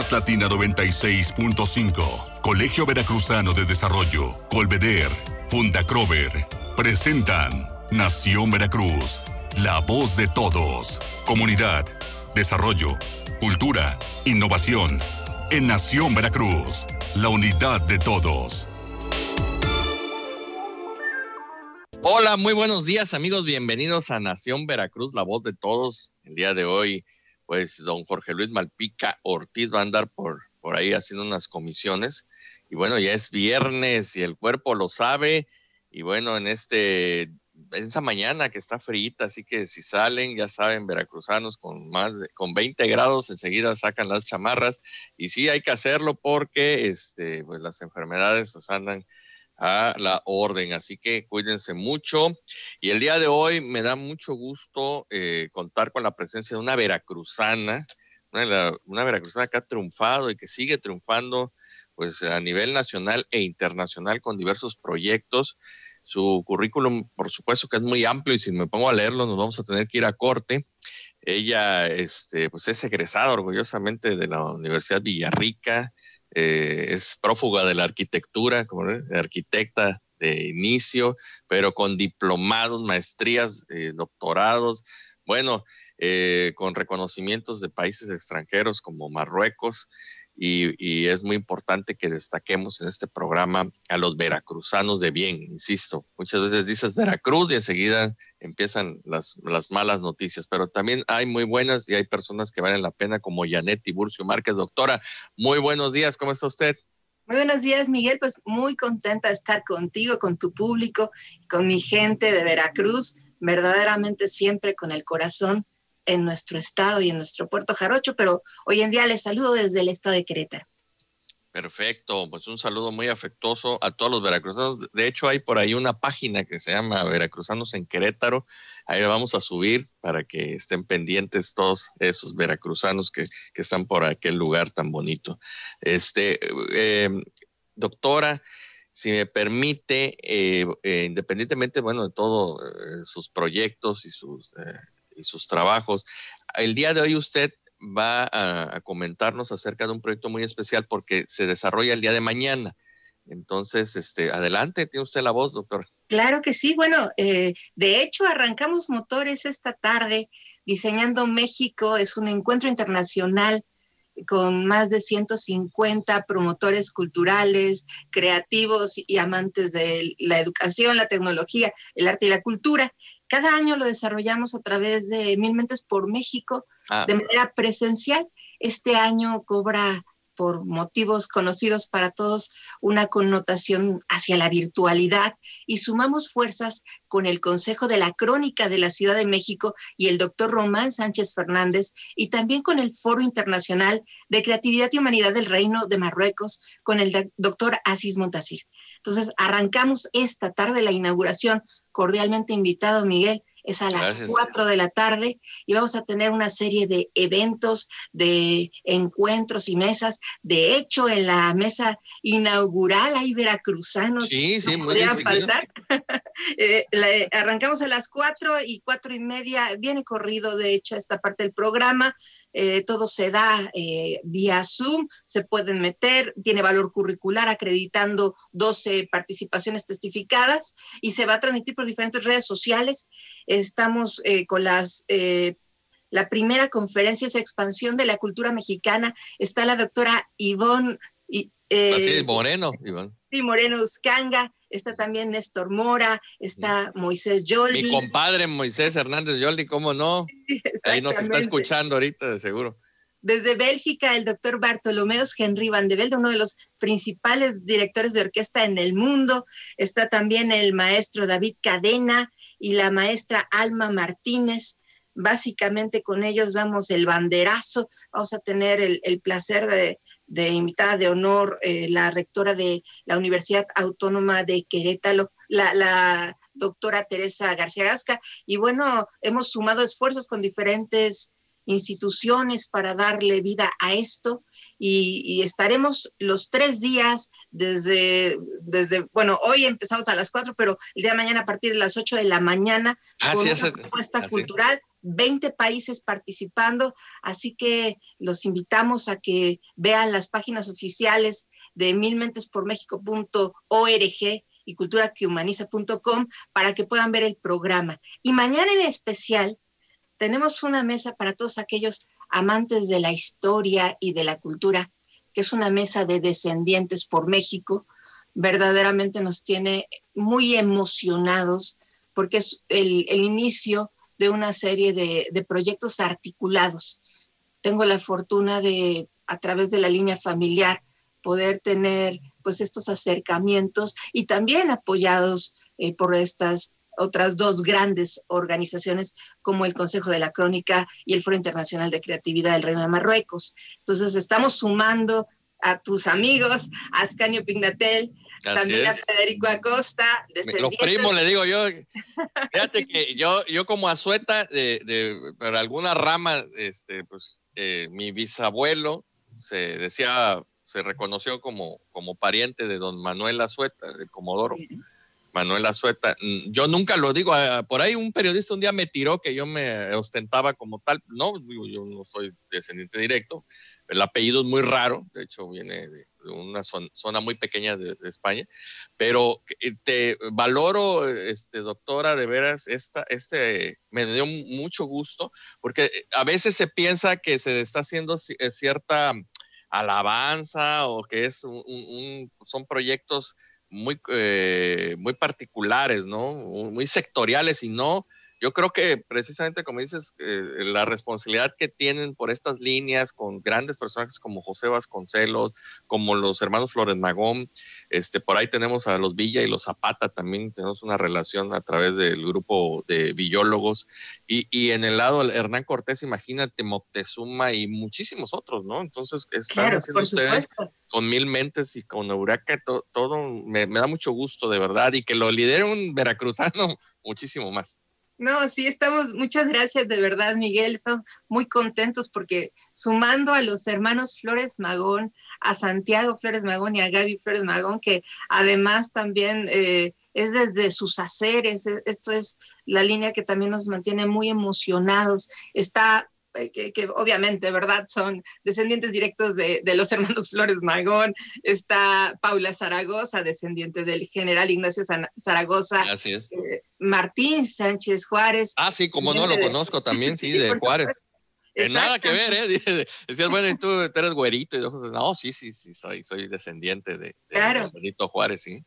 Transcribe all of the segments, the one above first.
Más Latina 96.5, Colegio Veracruzano de Desarrollo, Colveder, Fundacrover, presentan Nación Veracruz, la voz de todos. Comunidad, desarrollo, cultura, innovación. En Nación Veracruz, la unidad de todos. Hola, muy buenos días amigos, bienvenidos a Nación Veracruz, la voz de todos. El día de hoy, pues don Jorge Luis Malpica Ortiz va a andar por, por ahí haciendo unas comisiones. Y bueno, ya es viernes y el cuerpo lo sabe. Y bueno, en este esta mañana que está frita, así que si salen, ya saben, veracruzanos con más de, con 20 grados, enseguida sacan las chamarras y sí hay que hacerlo porque este pues las enfermedades pues andan a la orden. Así que cuídense mucho. Y el día de hoy me da mucho gusto eh, contar con la presencia de una veracruzana, una, una, veracruzana que ha triunfado y que sigue triunfando pues a nivel nacional e internacional con diversos proyectos. Su currículum, por supuesto, que es muy amplio y si me pongo a leerlo nos vamos a tener que ir a corte. Ella este, pues es egresada orgullosamente de la Universidad Villarrica, eh, es prófuga de la arquitectura, como arquitecta de inicio, pero con diplomados, maestrías, eh, doctorados, bueno, eh, con reconocimientos de países extranjeros como Marruecos, y, es muy importante que destaquemos en este programa a los veracruzanos de bien, insisto. Muchas veces dices Veracruz y enseguida empiezan las, las malas noticias, pero también hay muy buenas y hay personas que valen la pena como Janet Tiburcio Márquez. Doctora, muy buenos días, ¿cómo está usted? Muy buenos días, Miguel. Pues muy contenta de estar contigo, con tu público, con mi gente de Veracruz, verdaderamente siempre con el corazón en nuestro estado y en nuestro puerto Jarocho, pero hoy en día les saludo desde el estado de Querétaro. Perfecto, pues un saludo muy afectuoso a todos los veracruzanos. De hecho, hay por ahí una página que se llama Veracruzanos en Querétaro. Ahí la vamos a subir para que estén pendientes todos esos veracruzanos que, que están por aquel lugar tan bonito. Este, eh, doctora, si me permite, eh, eh, independientemente, bueno, de todos sus proyectos y sus y sus trabajos. El día de hoy usted va a, comentarnos acerca de un proyecto muy especial porque se desarrolla el día de mañana. Entonces, este, adelante, tiene usted la voz, doctor. Claro que sí. Bueno, eh, de hecho, arrancamos motores esta tarde. Diseñando México es un encuentro internacional con más de 150 promotores culturales, creativos y amantes de la educación, la tecnología, el arte y la cultura. Cada año lo desarrollamos a través de Mil Mentes por México ah. de manera presencial. Este año cobra por motivos conocidos para todos, una connotación hacia la virtualidad y sumamos fuerzas con el Consejo de la Crónica de la Ciudad de México y el doctor Román Sánchez Fernández y también con el Foro Internacional de Creatividad y Humanidad del Reino de Marruecos con el doctor Asis Montasir. Entonces, arrancamos esta tarde la inauguración cordialmente invitado, Miguel. Es a las cuatro de la tarde y vamos a tener una serie de eventos, de encuentros y mesas. De hecho, en la mesa inaugural hay veracruzanos. Sí, sí, muy bien. faltar. Eh, arrancamos a las cuatro y cuatro y media. Viene corrido, de hecho, esta parte del programa. Eh, todo se da eh, vía Zoom, se pueden meter, tiene valor curricular acreditando 12 participaciones testificadas y se va a transmitir por diferentes redes sociales. Estamos eh, con las... la primera conferencia es expansión de la cultura mexicana. Está la doctora Ivonne. Así, Moreno, Ivonne. Sí, Moreno Uscanga, está también Néstor Mora, está Moisés Yoldi. Mi compadre Moisés Hernández Yoldi, ¿cómo no? Ahí nos está escuchando ahorita, de seguro. Desde Bélgica, el doctor Bartolomeos Henry Van de Velde, uno de los principales directores de orquesta en el mundo. Está también el maestro David Cadena y la maestra Alma Martínez. Básicamente con ellos damos el banderazo. Vamos a tener el placer de, de invitada de honor eh, la rectora de la Universidad Autónoma de Querétaro, la, doctora Teresa García Gasca. Y bueno, hemos sumado esfuerzos con diferentes instituciones para darle vida a esto. Y, estaremos los tres días desde, desde, bueno, hoy empezamos a las cuatro, pero el día de mañana a partir de las ocho de la mañana con una propuesta cultural 20 países participando, así que los invitamos a que vean las páginas oficiales de milmentespormexico.org y culturaquehumaniza.com para que puedan ver el programa. Y mañana en especial tenemos una mesa para todos aquellos amantes de la historia y de la cultura, que es una mesa de descendientes por México. Verdaderamente nos tiene muy emocionados porque es el, inicio de una serie de, de proyectos articulados. Tengo la fortuna de, a través de la línea familiar, poder tener pues estos acercamientos y también apoyados eh, por estas otras dos grandes organizaciones como el Consejo de la Crónica y el Foro Internacional de Creatividad del Reino de Marruecos. Entonces estamos sumando a tus amigos, a Ascanio Pignatel, también a Federico Acosta. Los primos, le digo yo. Fíjate que yo, yo como azueta de, de por alguna rama, este, pues eh, mi bisabuelo se decía se reconoció como, como pariente de don Manuel Azueta, de Comodoro. Manuel Azueta. Mm, yo nunca lo digo, ah, por ahí un periodista un día me tiró que yo me ostentaba como tal. No, yo no soy descendiente directo. El apellido es muy raro, de hecho viene de, una zona, muy pequeña de, España, pero eh, te valoro, este, doctora, de veras, esta, este, me dio mucho gusto, porque a veces se piensa que se está haciendo eh, cierta alabanza o que es un, son proyectos muy, eh, muy particulares, ¿no? Muy sectoriales y no, yo creo que precisamente como dices, eh, la responsabilidad que tienen por estas líneas con grandes personajes como José Vasconcelos, como los hermanos Flores Magón, este, por ahí tenemos a los Villa y los Zapata también, tenemos una relación a través del grupo de villólogos, y, y en el lado Hernán Cortés, imagínate, Moctezuma y muchísimos otros, ¿no? Entonces, están haciendo ustedes con mil mentes y con Euraca, todo me, me da mucho gusto, de verdad, y que lo lidere un veracruzano muchísimo más. No, sí, estamos, muchas gracias de verdad, Miguel. Estamos muy contentos porque sumando a los hermanos Flores Magón, a Santiago Flores Magón y a Gaby Flores Magón, que además también eh, es desde sus haceres, e, esto es la línea que también nos mantiene muy emocionados. Está eh, que, obviamente, ¿verdad? Son descendientes directos de, los hermanos Flores Magón. Está Paula Zaragoza, descendiente del general Ignacio Zaragoza. Así es. Eh, Martín Sánchez Juárez. Ah, sí, como no, lo conozco también, sí, de Juárez. nada que ver, ¿eh? Decías, bueno, y tú, eres güerito. Y yo, no, sí, sí, sí, soy, soy descendiente de, de Juárez, sí.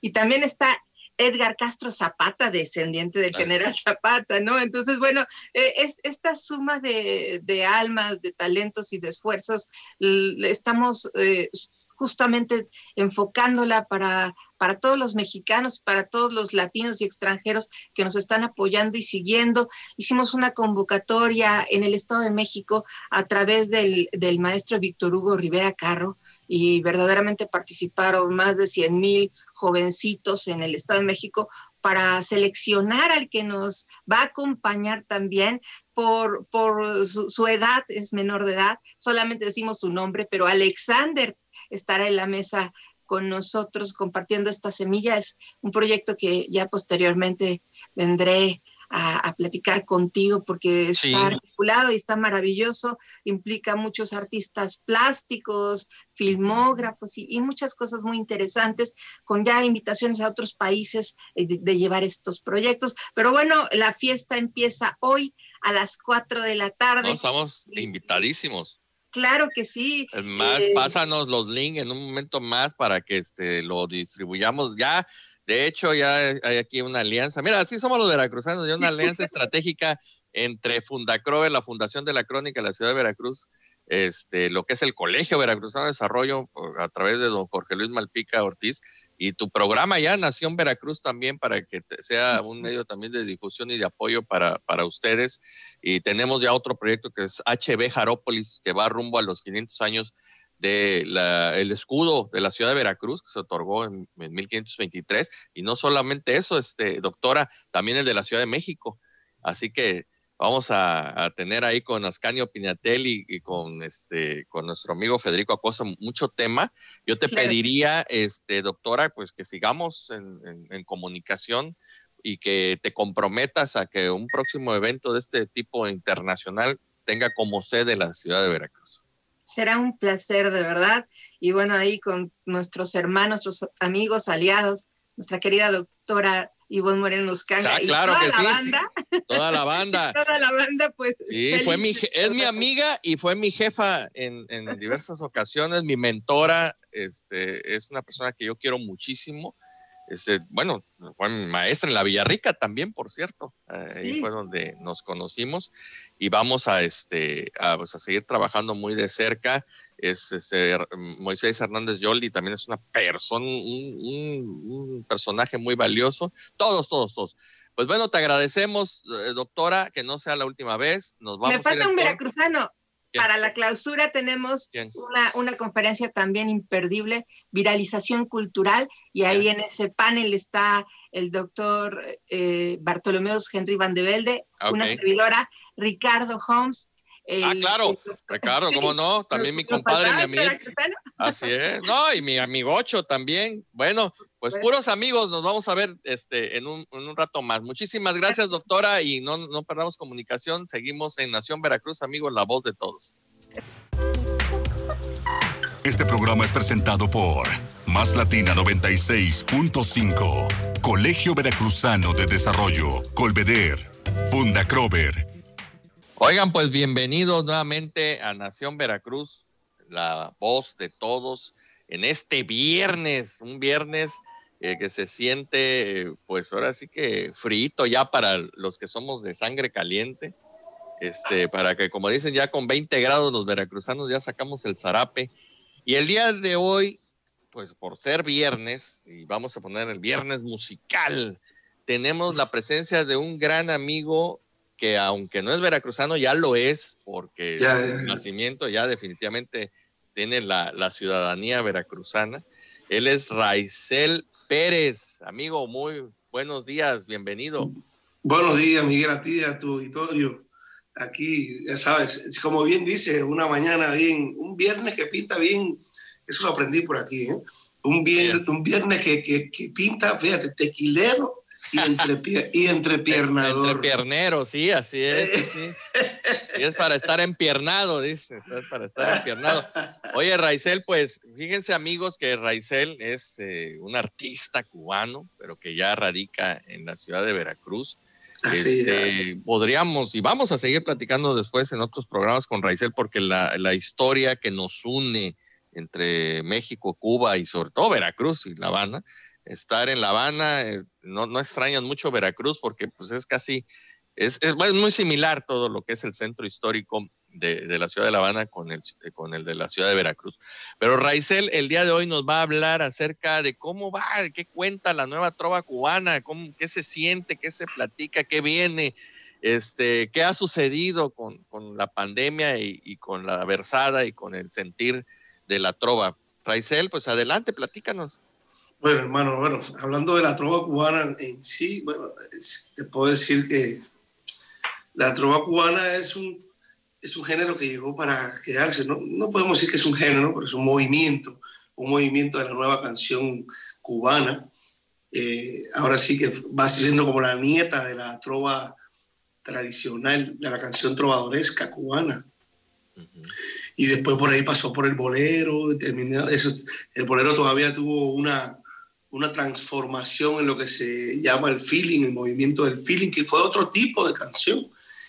Y también está Edgar Castro Zapata, descendiente del general Zapata, ¿no? Entonces, bueno, eh, es esta suma de, almas, de talentos y de esfuerzos, estamos eh, justamente enfocándola para, para todos los mexicanos, para todos los latinos y extranjeros que nos están apoyando y siguiendo. Hicimos una convocatoria en el Estado de México a través del, del maestro Víctor Hugo Rivera Carro, y verdaderamente participaron más de 100 mil jovencitos en el Estado de México para seleccionar al que nos va a acompañar también por, por su, edad, es menor de edad, solamente decimos su nombre, pero Alexander estará en la mesa con nosotros compartiendo esta semilla. Es un proyecto que ya posteriormente vendré a, platicar contigo porque está articulado y está maravilloso, implica muchos artistas plásticos, filmógrafos y, muchas cosas muy interesantes, con ya invitaciones a otros países eh, de, llevar estos proyectos. Pero bueno, la fiesta empieza hoy a las 4 de la tarde. estamos invitadísimos. Claro que sí. más, eh, pásanos los links en un momento más para que este, lo distribuyamos ya de hecho, ya hay aquí una alianza. Mira, así somos los veracruzanos, ya una alianza estratégica entre Fundacrover, la Fundación de la Crónica de la Ciudad de Veracruz, este, lo que es el Colegio Veracruzano de Desarrollo a través de don Jorge Luis Malpica Ortiz y tu programa ya Nación Veracruz también para que sea un medio también de difusión y de apoyo para, para ustedes. Y tenemos ya otro proyecto que es HB Jarópolis, que va rumbo a los 500 años el escudo de la ciudad de Veracruz que se otorgó en, 1523 y no solamente eso, este, doctora, también el de la Ciudad de México. Así que vamos a, tener ahí con Ascanio Piñatel y, con este con nuestro amigo Federico Acosta mucho tema. Yo te pediría, este, doctora, pues que sigamos en, comunicación y que te comprometas a que un próximo evento de este tipo internacional tenga como sede la ciudad de Veracruz. Será un placer, de verdad. Y bueno, ahí con nuestros hermanos, nuestros amigos, aliados, nuestra querida doctora Ivonne Moreno Muscanga ah, y toda la banda. Toda la banda. toda la banda, pues. Sí, fue mi, es mi amiga y fue mi jefa en, en diversas ocasiones, mi mentora. Este, es una persona que yo quiero muchísimo este, bueno, fue mi maestra en la Villarrica también, por cierto. Ahí fue donde nos conocimos y vamos a, este, a, pues, a seguir trabajando muy de cerca. Es, este, Moisés Hernández Yoldi también es una persona, un, personaje muy valioso. Todos, todos, todos. Pues bueno, te agradecemos, eh, doctora, que no sea la última vez. Nos vamos Me falta un veracruzano. Para la clausura tenemos una, una, conferencia también imperdible, viralización cultural, y ahí en ese panel está el doctor eh, Bartolomeos Henry Van de Velde, una servidora, Ricardo Holmes. ah, claro, Ricardo, ¿cómo no? También mi compadre, mi amigo. Así es, no, y mi amigo Ocho también. Bueno, pues puros amigos, nos vamos a ver este, en, un, en un rato más. Muchísimas gracias, doctora, y no, no perdamos comunicación. Seguimos en Nación Veracruz, amigos, la voz de todos. Este programa es presentado por Más Latina 96.5, Colegio Veracruzano de Desarrollo, Colveder, Funda Crover. Oigan, pues bienvenidos nuevamente a Nación Veracruz, la voz de todos, en este viernes, un viernes eh, que se siente, pues ahora sí que frito ya para los que somos de sangre caliente, este, para que como dicen ya con 20 grados los veracruzanos ya sacamos el zarape. Y el día de hoy, pues por ser viernes, y vamos a poner el viernes musical, tenemos la presencia de un gran amigo que aunque no es veracruzano, ya lo es, porque su nacimiento ya definitivamente tiene la, la ciudadanía veracruzana. Él es Raizel Pérez. Amigo, muy buenos días, bienvenido. Buenos días, Miguel, a ti, a tu auditorio. Aquí, ya sabes, como bien dice, una mañana bien, un viernes que pinta bien, eso lo aprendí por aquí, ¿eh? un, viernes, un viernes que, que, que pinta, fíjate, tequilero y, entre, y entrepiernador. Entrepiernero, sí, así es. Sí. es para estar empiernado, dice, es para estar empiernado. Oye, Raizel, pues fíjense amigos que Raizel es eh, un artista cubano, pero que ya radica en la ciudad de Veracruz. Este, podríamos y vamos a seguir platicando después en otros programas con Raizel porque la, la historia que nos une entre México, Cuba y sobre todo Veracruz y La Habana, estar en La Habana, eh, no, no extrañan mucho Veracruz porque pues es casi, es, es, muy similar todo lo que es el centro histórico de, de, la ciudad de La Habana con el, con el de la ciudad de Veracruz. Pero Raizel el día de hoy nos va a hablar acerca de cómo va, qué cuenta la nueva trova cubana, cómo, qué se siente, qué se platica, qué viene, este, qué ha sucedido con, con la pandemia y, con la versada y con el sentir de la trova. Raizel, pues adelante, platícanos. Bueno, hermano, bueno, hablando de la trova cubana en sí, bueno, te puedo decir que la trova cubana es un, es un género que llegó para quedarse. No, no podemos decir que es un género, pero es un movimiento, un movimiento de la nueva canción cubana. Eh, ahora sí que va siendo como la nieta de la trova tradicional, de la canción trovadoresca cubana. Uh -huh. Y después por ahí pasó por el bolero, eso, el bolero todavía tuvo una, una transformación en lo que se llama el feeling, el movimiento del feeling, que fue otro tipo de canción.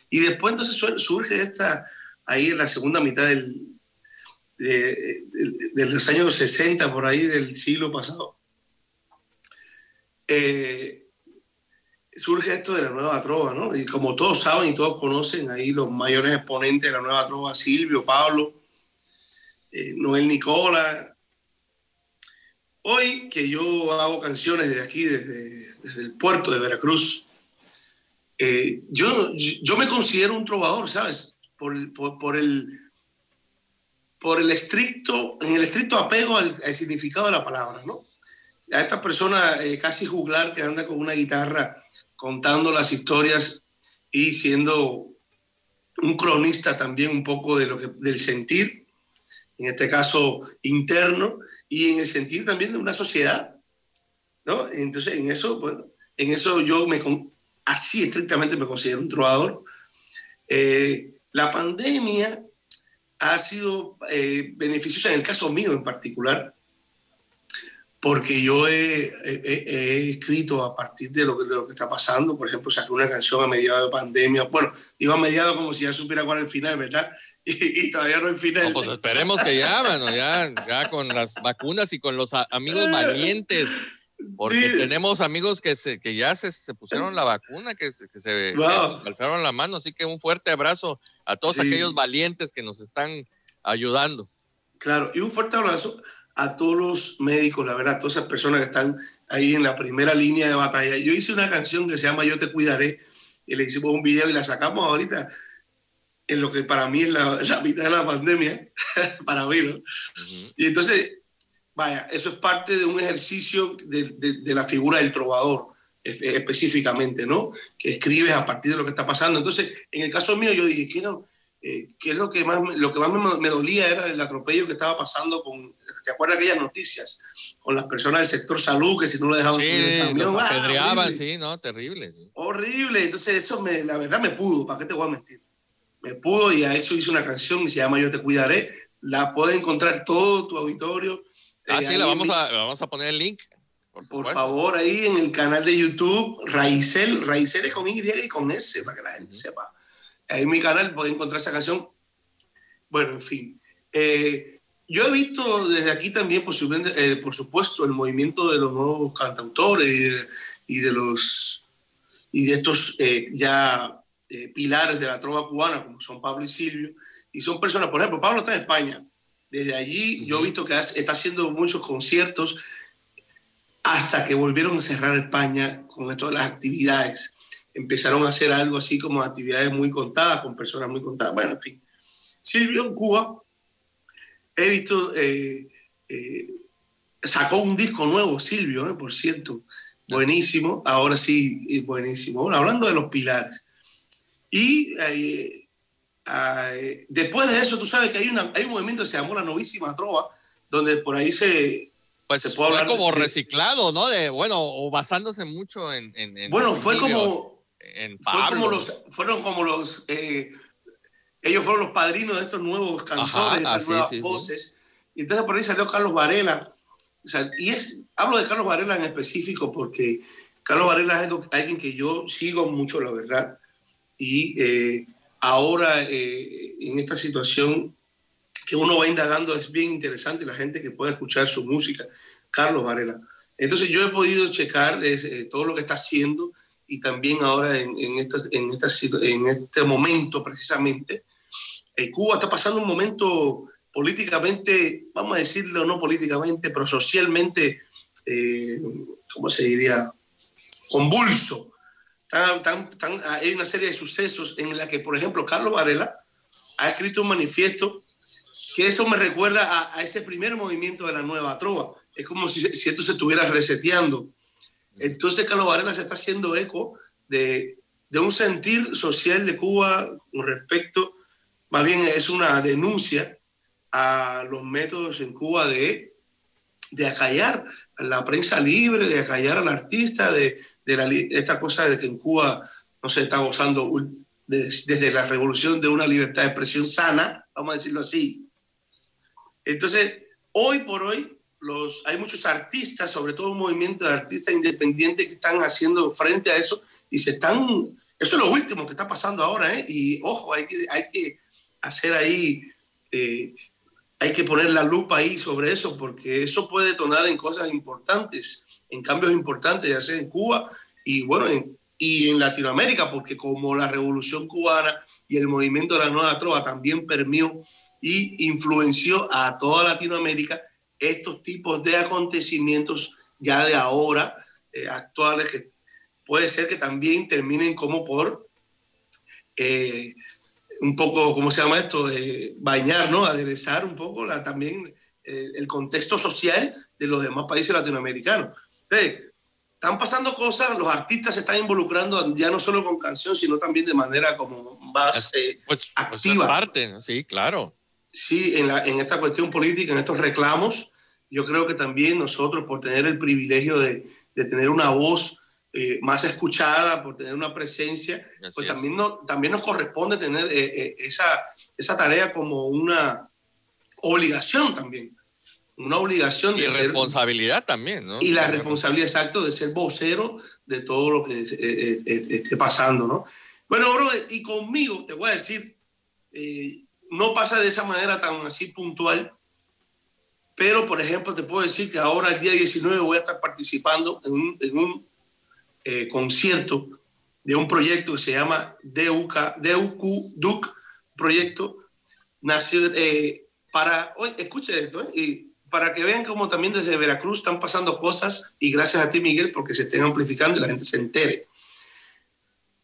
Y después entonces surge esta, ahí en la segunda mitad del, de, de, de los años 60, por ahí del siglo pasado, eh, surge esto de la nueva trova, ¿no? Y como todos saben y todos conocen, ahí los mayores exponentes de la nueva trova, Silvio, Pablo, eh, Noel Nicola, Hoy que yo hago canciones desde aquí, desde, desde el puerto de Veracruz, eh, yo, yo me considero un trovador, ¿sabes? Por, por, por, el, por el estricto, en el estricto apego al, al significado de la palabra, ¿no? A esta persona eh, casi juglar que anda con una guitarra contando las historias y siendo un cronista también un poco de lo que, del sentir, en este caso interno, y en el sentido también de una sociedad, ¿no? Entonces, en eso, bueno, en eso yo me, así estrictamente me considero un trovador. Eh, la pandemia ha sido eh, beneficiosa en el caso mío en particular, porque yo he, escrito a partir de lo, que, lo, que, está pasando, por ejemplo, saqué una canción a mediados de pandemia, bueno, digo a mediados como si ya supiera cuál es el final, ¿verdad? Y, todavía no hay final. pues esperemos que ya, bueno, ya, ya con las vacunas y con los amigos valientes porque tenemos amigos que, se, que ya se, se pusieron la vacuna, que se, que se alzaron la mano. Así que un fuerte abrazo a todos aquellos valientes que nos están ayudando. Claro, y un fuerte abrazo a todos los médicos, la verdad, a todas esas personas que están ahí en la primera línea de batalla. Yo hice una canción que se llama Yo te cuidaré y le hicimos un video y la sacamos ahorita en lo que para mí es la, la mitad de la pandemia, para mí, ¿no? Y entonces Vaya, eso es parte de un ejercicio de, de, la figura del trovador específicamente, ¿no? Que escribes a partir de lo que está pasando. Entonces, en el caso mío, yo dije, ¿qué, no, eh, ¿qué es lo que más, lo que más me, dolía era el atropello que estaba pasando con, ¿te acuerdas aquellas noticias? Con las personas del sector salud, que si no lo dejaban sí, subir el camión, ¡ah, sí, no, terrible. Horrible, entonces eso me, la verdad me pudo, ¿para qué te voy a mentir? Me pudo y a eso hice una canción que se llama Yo te cuidaré, la puedes encontrar todo tu auditorio, Ah, sí, la vamos, a, vamos a poner el link. Por, favor, ahí en el canal de YouTube, Raicel, Raicel es con Y y con S, para que la gente sepa. Ahí en mi canal puede encontrar esa canción. Bueno, en fin. Eh, yo he visto desde aquí también, eh, por supuesto, el movimiento de los nuevos cantautores y de, los y de estos eh, ya pilares de la trova cubana, como son Pablo y Silvio, y son personas, por ejemplo, Pablo está en España, desde allí yo he visto que está haciendo muchos conciertos hasta que volvieron a cerrar España con todas las actividades. Empezaron a hacer algo así como actividades muy contadas, con personas muy contadas. Bueno, en fin. Silvio en Cuba, he visto, eh, eh, sacó un disco nuevo, Silvio, eh, por cierto, buenísimo, ahora sí, buenísimo. Bueno, hablando de los pilares. Y después de eso, tú sabes que hay, una, hay un movimiento que se llamó la novísima trova, donde por ahí se... Pues se puede hablar como reciclado, ¿no? De, bueno, o basándose mucho en... bueno, fue como... fue como los, fueron como los... Eh, ellos fueron los padrinos de estos nuevos cantores, de estas nuevas voces. Y entonces por ahí salió Carlos Varela. y es, hablo de Carlos Varela en específico porque Carlos Varela es alguien que yo sigo mucho, la verdad. Y eh, ahora eh, en esta situación que uno va indagando es bien interesante la gente que pueda escuchar su música. Carlos Varela. Entonces yo he podido checar eh, todo lo que está haciendo y también ahora en, este momento precisamente, eh, Cuba está pasando un momento políticamente, vamos a decirlo no políticamente, pero socialmente, ¿cómo se diría? Convulso hay una serie de sucesos en la que, por ejemplo, Carlos Varela ha escrito un manifiesto que eso me recuerda a, ese primer movimiento de la nueva trova. Es como si, si, esto se estuviera reseteando. Entonces, Carlos Varela se está haciendo eco de, de un sentir social de Cuba con respecto, más bien es una denuncia a los métodos en Cuba de, de acallar a la prensa libre, de acallar al artista, de, de esta cosa de que en Cuba no se está gozando desde la revolución de una libertad de expresión sana, vamos a decirlo así. Entonces, hoy por hoy, los, hay muchos artistas, sobre todo un movimiento de artistas independientes que están haciendo frente a eso y se están, eso es lo último que está pasando ahora, ¿eh? y ojo, hay que, hay que hacer ahí, eh, hay que poner la lupa ahí sobre eso, porque eso puede detonar en cosas importantes en cambios importantes, ya sea en Cuba y bueno, y en Latinoamérica, porque como la revolución cubana y el movimiento de la nueva trova también permió y influenció a toda Latinoamérica, estos tipos de acontecimientos ya de ahora, eh, actuales, que puede ser que también terminen como por eh, un poco, ¿cómo se llama esto? bañar, ¿no? Aderezar un poco también eh, el contexto social de los demás países latinoamericanos están pasando cosas, los artistas se están involucrando ya no solo con canción, sino también de manera como más eh, pues, pues, activa. parte, sí, claro. Sí, en, la, en esta cuestión política, en estos reclamos, yo creo que también nosotros, por tener el privilegio de, de tener una voz eh, más escuchada, por tener una presencia, pues también, no, también nos corresponde tener eh, eh, esa, esa tarea como una obligación también. Una obligación y de responsabilidad también, ¿no? Y la responsabilidad, exacto, de ser vocero de todo lo que esté pasando, ¿no? Bueno, bro, y conmigo te voy a decir, no pasa de esa manera tan así puntual, pero por ejemplo te puedo decir que ahora el día 19 voy a estar participando en un, en un eh, concierto de un proyecto que se llama DUK, DUQ, DUC, proyecto nació eh, para, oye, escuche esto, eh, y para que vean cómo también desde Veracruz están pasando cosas y gracias a ti Miguel porque se estén amplificando y la gente se entere.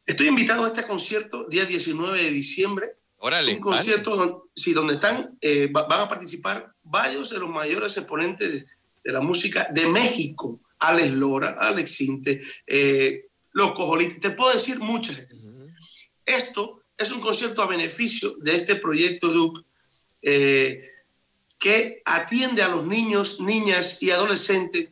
Estoy invitado a este concierto día 19 de diciembre. Órale, un concierto donde, sí, donde están, van a participar varios de los mayores exponentes de, de la música de México. Alex Lora, Alex Sinte, eh, Los Cojolitos, te puedo decir muchas. Esto es un concierto a beneficio de este proyecto Duke eh, que atiende a los niños, niñas y adolescentes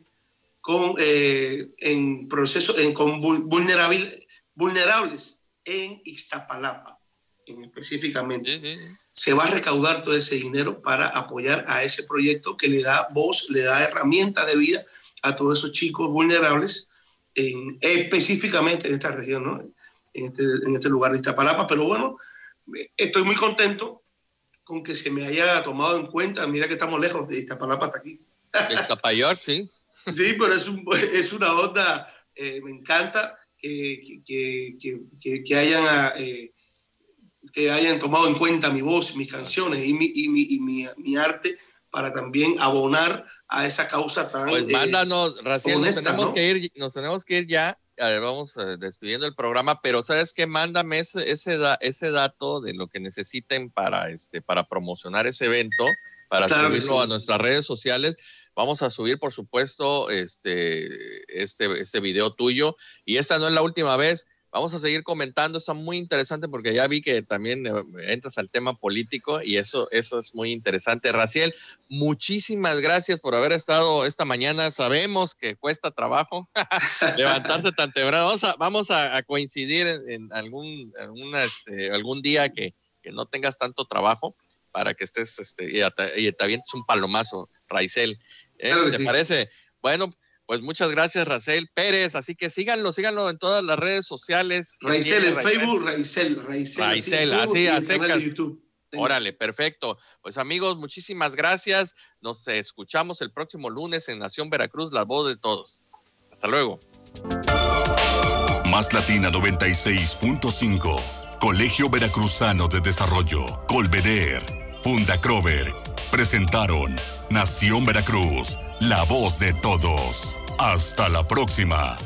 con, eh, en proceso, en, con vulnerables en Ixtapalapa específicamente. Se va a recaudar todo ese dinero para apoyar a ese proyecto que le da voz, le da herramienta de vida a todos esos chicos vulnerables, en, específicamente en esta región, ¿no? en, este, en este lugar de Iztapalapa. Pero bueno, estoy muy contento con que se me haya tomado en cuenta. Mira que estamos lejos de Iztapalapa hasta aquí. Iztapayor, sí. Sí, pero es, un, es una onda, eh, me encanta que, que, que, que hayan... Eh, que hayan tomado en cuenta mi voz, mis canciones y mi, y mi, y mi, mi arte para también abonar a esa causa tan. Pues eh, mándanos, Raciel, nos, tenemos que ir, nos tenemos que ir ya. Vamos eh, despidiendo el programa, pero sabes que mándame ese, ese, ese, dato de lo que necesiten para, este, para promocionar ese evento, para subirlo a nuestras redes sociales. Vamos a subir, por supuesto, este, este, este video tuyo. Y esta no es la última vez. Vamos a seguir comentando, está muy interesante porque ya vi que también eh, entras al tema político y eso, eso es muy interesante. Raciel, muchísimas gracias por haber estado esta mañana. Sabemos que cuesta trabajo levantarse tan temprano. Vamos a, vamos a, coincidir en, algún, este, algún día que, que, no tengas tanto trabajo para que estés este, y, te, avientes un palomazo, Raicel. ¿Eh? ¿Te parece? Bueno, pues muchas gracias, Racel Pérez. Así que síganlo, síganlo en todas las redes sociales. Raizel en Facebook, Raizel, Raizel. Raizel, así, así de YouTube. Órale, perfecto. Pues amigos, muchísimas gracias. Nos escuchamos el próximo lunes en Nación Veracruz, la voz de todos. Hasta luego. Más Latina 96.5. Colegio Veracruzano de Desarrollo. Colveder. Funda Crover. Presentaron Nación Veracruz, la voz de todos. Hasta la próxima.